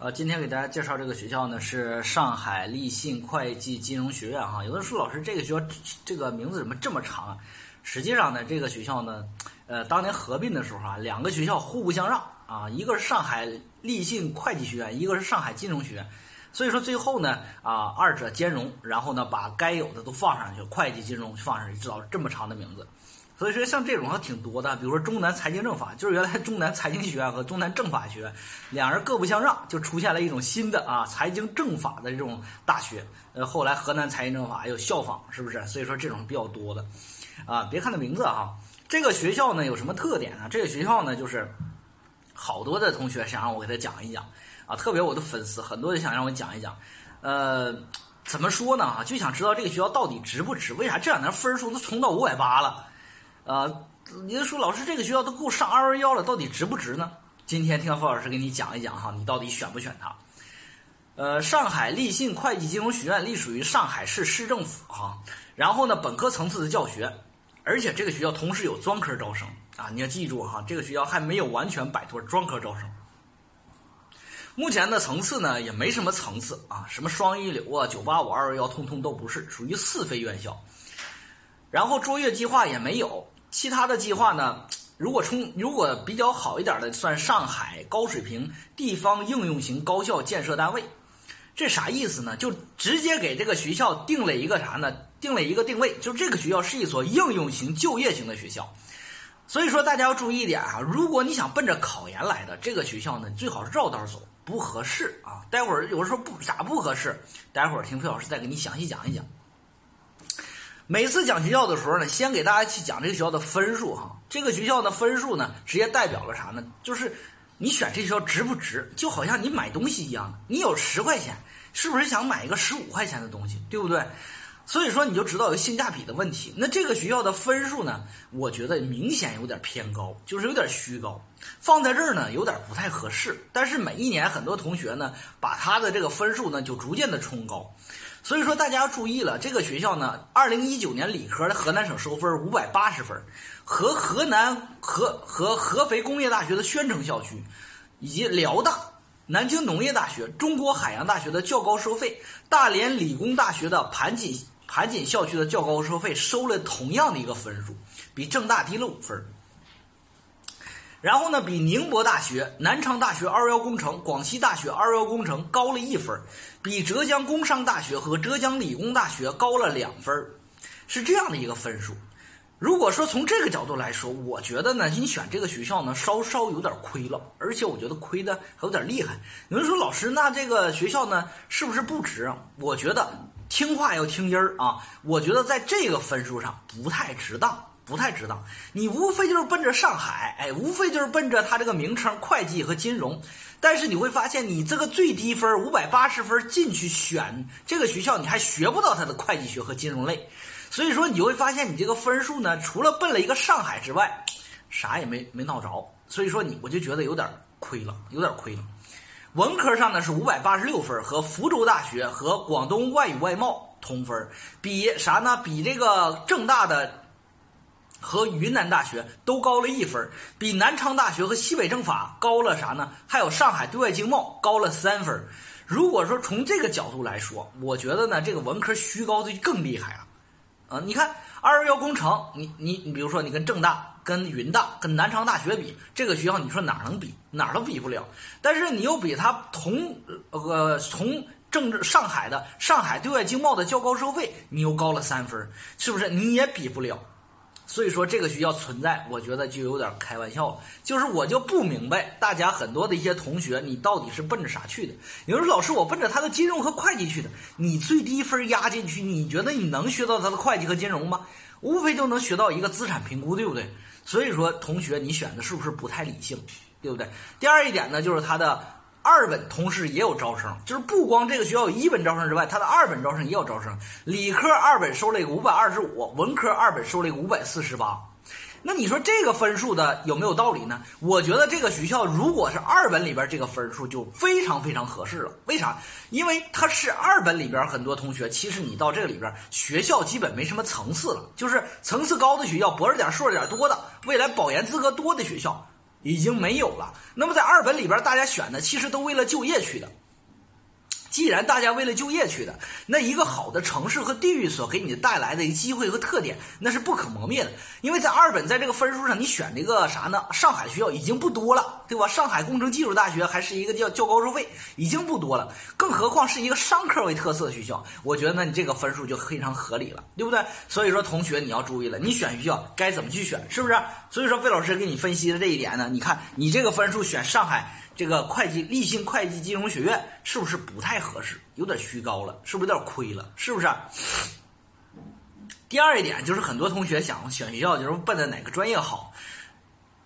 呃，今天给大家介绍这个学校呢，是上海立信会计金融学院哈。有的人说老师这个学校这个名字怎么这么长啊？实际上呢，这个学校呢，呃，当年合并的时候啊，两个学校互不相让啊，一个是上海立信会计学院，一个是上海金融学院，所以说最后呢，啊，二者兼容，然后呢，把该有的都放上去，会计金融放上去，知道这么长的名字。所以说像这种还挺多的，比如说中南财经政法，就是原来中南财经学院和中南政法学院两人各不相让，就出现了一种新的啊财经政法的这种大学。呃，后来河南财经政法又效仿，是不是？所以说这种比较多的，啊，别看它名字哈，这个学校呢有什么特点呢？这个学校呢就是好多的同学想让我给他讲一讲啊，特别我的粉丝很多人想让我讲一讲，呃，怎么说呢？哈，就想知道这个学校到底值不值？为啥这两年分数都冲到五百八了？呃，你就说老师这个学校都够上二幺幺了，到底值不值呢？今天听付老师给你讲一讲哈，你到底选不选它？呃，上海立信会计金融学院隶属于上海市市政府哈，然后呢，本科层次的教学，而且这个学校同时有专科招生啊，你要记住哈，这个学校还没有完全摆脱专科招生。目前的层次呢，也没什么层次啊，什么双一流啊、九八五二幺幺，通通都不是，属于四非院校。然后卓越计划也没有。其他的计划呢？如果冲如果比较好一点的，算上海高水平地方应用型高校建设单位，这啥意思呢？就直接给这个学校定了一个啥呢？定了一个定位，就这个学校是一所应用型就业型的学校。所以说大家要注意一点啊，如果你想奔着考研来的，这个学校呢最好是绕道走，不合适啊。待会儿有人说不咋不合适，待会儿听费老师再给你详细讲一讲。每次讲学校的时候呢，先给大家去讲这个学校的分数哈。这个学校的分数呢，直接代表了啥呢？就是你选这学校值不值？就好像你买东西一样，你有十块钱，是不是想买一个十五块钱的东西，对不对？所以说你就知道有性价比的问题。那这个学校的分数呢，我觉得明显有点偏高，就是有点虚高，放在这儿呢有点不太合适。但是每一年很多同学呢，把他的这个分数呢就逐渐的冲高。所以说，大家要注意了，这个学校呢，二零一九年理科的河南省收分五百八十分，和河南和和合肥工业大学的宣城校区，以及辽大、南京农业大学、中国海洋大学的较高收费，大连理工大学的盘锦盘锦校区的较高收费，收了同样的一个分数，比郑大低了五分。然后呢，比宁波大学、南昌大学二幺工程、广西大学二幺工程高了一分，比浙江工商大学和浙江理工大学高了两分，是这样的一个分数。如果说从这个角度来说，我觉得呢，你选这个学校呢，稍稍有点亏了，而且我觉得亏的还有点厉害。有人说老师，那这个学校呢，是不是不值？我觉得听话要听音儿啊，我觉得在这个分数上不太值当。不太知道，你无非就是奔着上海，哎，无非就是奔着它这个名称会计和金融，但是你会发现，你这个最低分五百八十分进去选这个学校，你还学不到它的会计学和金融类，所以说你就会发现，你这个分数呢，除了奔了一个上海之外，啥也没没闹着，所以说你我就觉得有点亏了，有点亏了。文科上呢是五百八十六分，和福州大学和广东外语外贸同分，比啥呢？比这个正大的。和云南大学都高了一分，比南昌大学和西北政法高了啥呢？还有上海对外经贸高了三分。如果说从这个角度来说，我觉得呢，这个文科虚高的更厉害了。啊，你看二幺幺工程，你你你，比如说你跟郑大、跟云大、跟南昌大学比，这个学校你说哪能比？哪儿都比不了。但是你又比它同呃从政治上海的上海对外经贸的较高收费，你又高了三分，是不是？你也比不了。所以说这个学校存在，我觉得就有点开玩笑了。就是我就不明白，大家很多的一些同学，你到底是奔着啥去的？有人说老师，我奔着他的金融和会计去的。你最低分压进去，你觉得你能学到他的会计和金融吗？无非就能学到一个资产评估，对不对？所以说，同学你选的是不是不太理性，对不对？第二一点呢，就是他的。二本同时也有招生，就是不光这个学校有一本招生之外，它的二本招生也有招生。理科二本收了一个五百二十五，文科二本收了一个五百四十八。那你说这个分数的有没有道理呢？我觉得这个学校如果是二本里边这个分数就非常非常合适了。为啥？因为它是二本里边很多同学，其实你到这里边学校基本没什么层次了，就是层次高的学校，博士点、硕士点多的，未来保研资格多的学校。已经没有了。那么在二本里边，大家选的其实都为了就业去的。既然大家为了就业去的，那一个好的城市和地域所给你带来的机会和特点，那是不可磨灭的。因为在二本在这个分数上，你选这个啥呢？上海学校已经不多了，对吧？上海工程技术大学还是一个叫较高收费，已经不多了。更何况是一个商科为特色的学校，我觉得呢，你这个分数就非常合理了，对不对？所以说，同学你要注意了，你选学校该怎么去选，是不是？所以说，费老师给你分析的这一点呢，你看你这个分数选上海。这个会计立信会计金融学院是不是不太合适？有点虚高了，是不是有点亏了？是不是？第二一点就是很多同学想选学校，就是奔着哪个专业好。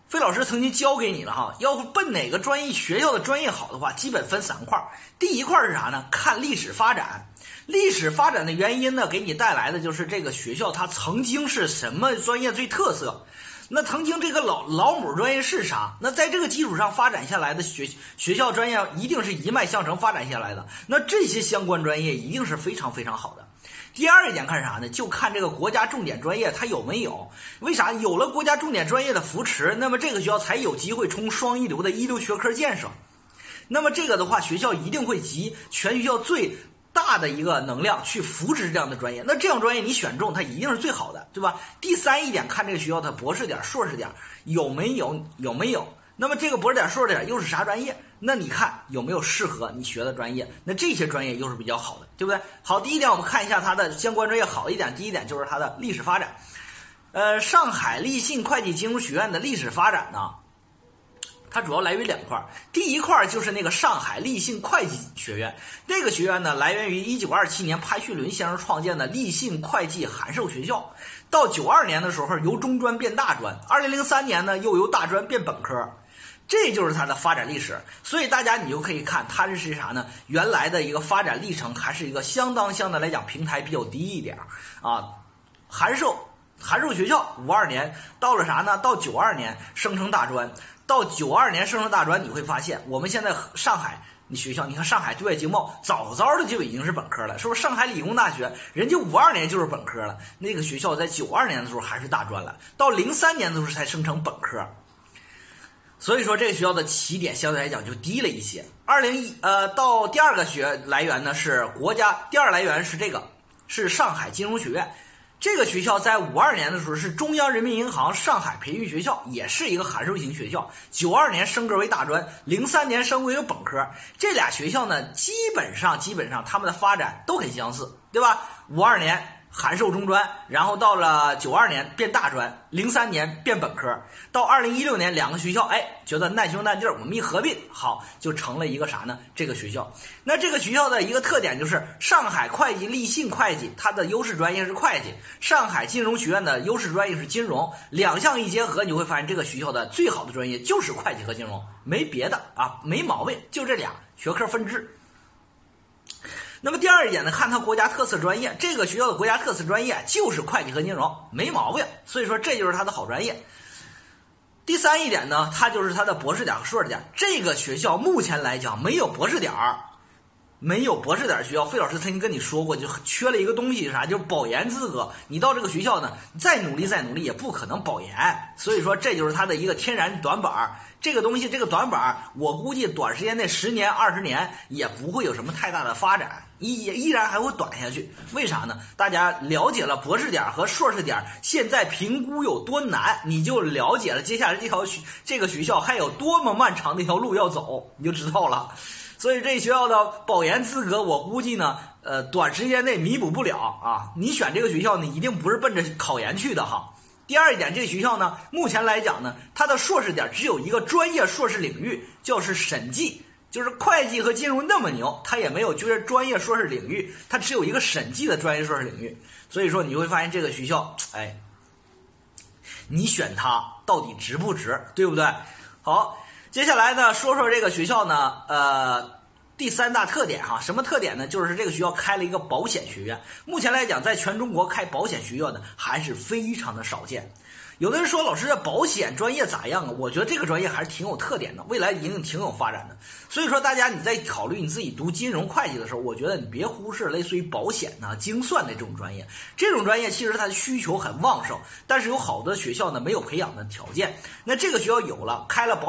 费老师曾经教给你了哈，要奔哪个专业学校的专业好的话，基本分三块。第一块是啥呢？看历史发展，历史发展的原因呢，给你带来的就是这个学校它曾经是什么专业最特色。那曾经这个老老母专业是啥？那在这个基础上发展下来的学学校专业一定是一脉相承发展下来的。那这些相关专业一定是非常非常好的。第二一点看啥呢？就看这个国家重点专业它有没有？为啥？有了国家重点专业的扶持，那么这个学校才有机会冲双一流的一流学科建设。那么这个的话，学校一定会集全学校最。大的一个能量去扶持这样的专业，那这样专业你选中它一定是最好的，对吧？第三一点，看这个学校的博士点、硕士点有没有有没有？那么这个博士点、硕士点又是啥专业？那你看有没有适合你学的专业？那这些专业又是比较好的，对不对？好，第一点我们看一下它的相关专业好一点。第一点就是它的历史发展，呃，上海立信会计金融学院的历史发展呢？它主要来源于两块，第一块就是那个上海立信会计学院，这个学院呢来源于一九二七年潘旭伦先生创建的立信会计函授学校，到九二年的时候由中专变大专，二零零三年呢又由大专变本科，这就是它的发展历史。所以大家你就可以看它这是啥呢？原来的一个发展历程还是一个相当相对来讲平台比较低一点啊，函授函授学校五二年到了啥呢？到九二年升成大专。到九二年升成大专，你会发现我们现在上海你学校，你看上海对外经贸早早的就已经是本科了，是不是？上海理工大学人家五二年就是本科了，那个学校在九二年的时候还是大专了，到零三年的时候才升成本科。所以说这个学校的起点相对来讲就低了一些。二零一呃，到第二个学来源呢是国家，第二来源是这个是上海金融学院。这个学校在五二年的时候是中央人民银行上海培训学校，也是一个函授型学校。九二年升格为大专，零三年升为本科。这俩学校呢，基本上基本上他们的发展都很相似，对吧？五二年。函授中专，然后到了九二年变大专，零三年变本科，到二零一六年两个学校，哎，觉得难兄难弟，我们一合并，好，就成了一个啥呢？这个学校，那这个学校的一个特点就是上海会计立信会计，它的优势专业是会计；上海金融学院的优势专业是金融，两项一结合，你会发现这个学校的最好的专业就是会计和金融，没别的啊，没毛病，就这俩学科分支。那么第二一点呢，看他国家特色专业，这个学校的国家特色专业就是会计和金融，没毛病。所以说这就是他的好专业。第三一点呢，他就是他的博士点和硕士点。这个学校目前来讲没有博士点儿，没有博士点学校。费老师曾经跟你说过，就缺了一个东西，啥？就是保研资格。你到这个学校呢，再努力再努力也不可能保研。所以说这就是它的一个天然短板儿。这个东西，这个短板儿，我估计短时间内十年、二十年也不会有什么太大的发展，依也依然还会短下去。为啥呢？大家了解了博士点和硕士点现在评估有多难，你就了解了接下来这条学这个学校还有多么漫长的一条路要走，你就知道了。所以这学校的保研资格，我估计呢，呃，短时间内弥补不了啊。你选这个学校呢，一定不是奔着考研去的哈。第二一点，这个学校呢，目前来讲呢，它的硕士点只有一个专业硕士领域，就是审计，就是会计和金融那么牛，它也没有就是专业硕士领域，它只有一个审计的专业硕士领域。所以说你会发现这个学校，哎，你选它到底值不值，对不对？好，接下来呢，说说这个学校呢，呃。第三大特点哈，什么特点呢？就是这个学校开了一个保险学院。目前来讲，在全中国开保险学院的还是非常的少见。有的人说老师这保险专业咋样啊？我觉得这个专业还是挺有特点的，未来一定挺有发展的。所以说，大家你在考虑你自己读金融会计的时候，我觉得你别忽视类似于保险呐、精算的这种专业。这种专业其实它的需求很旺盛，但是有好多学校呢没有培养的条件。那这个学校有了，开了保。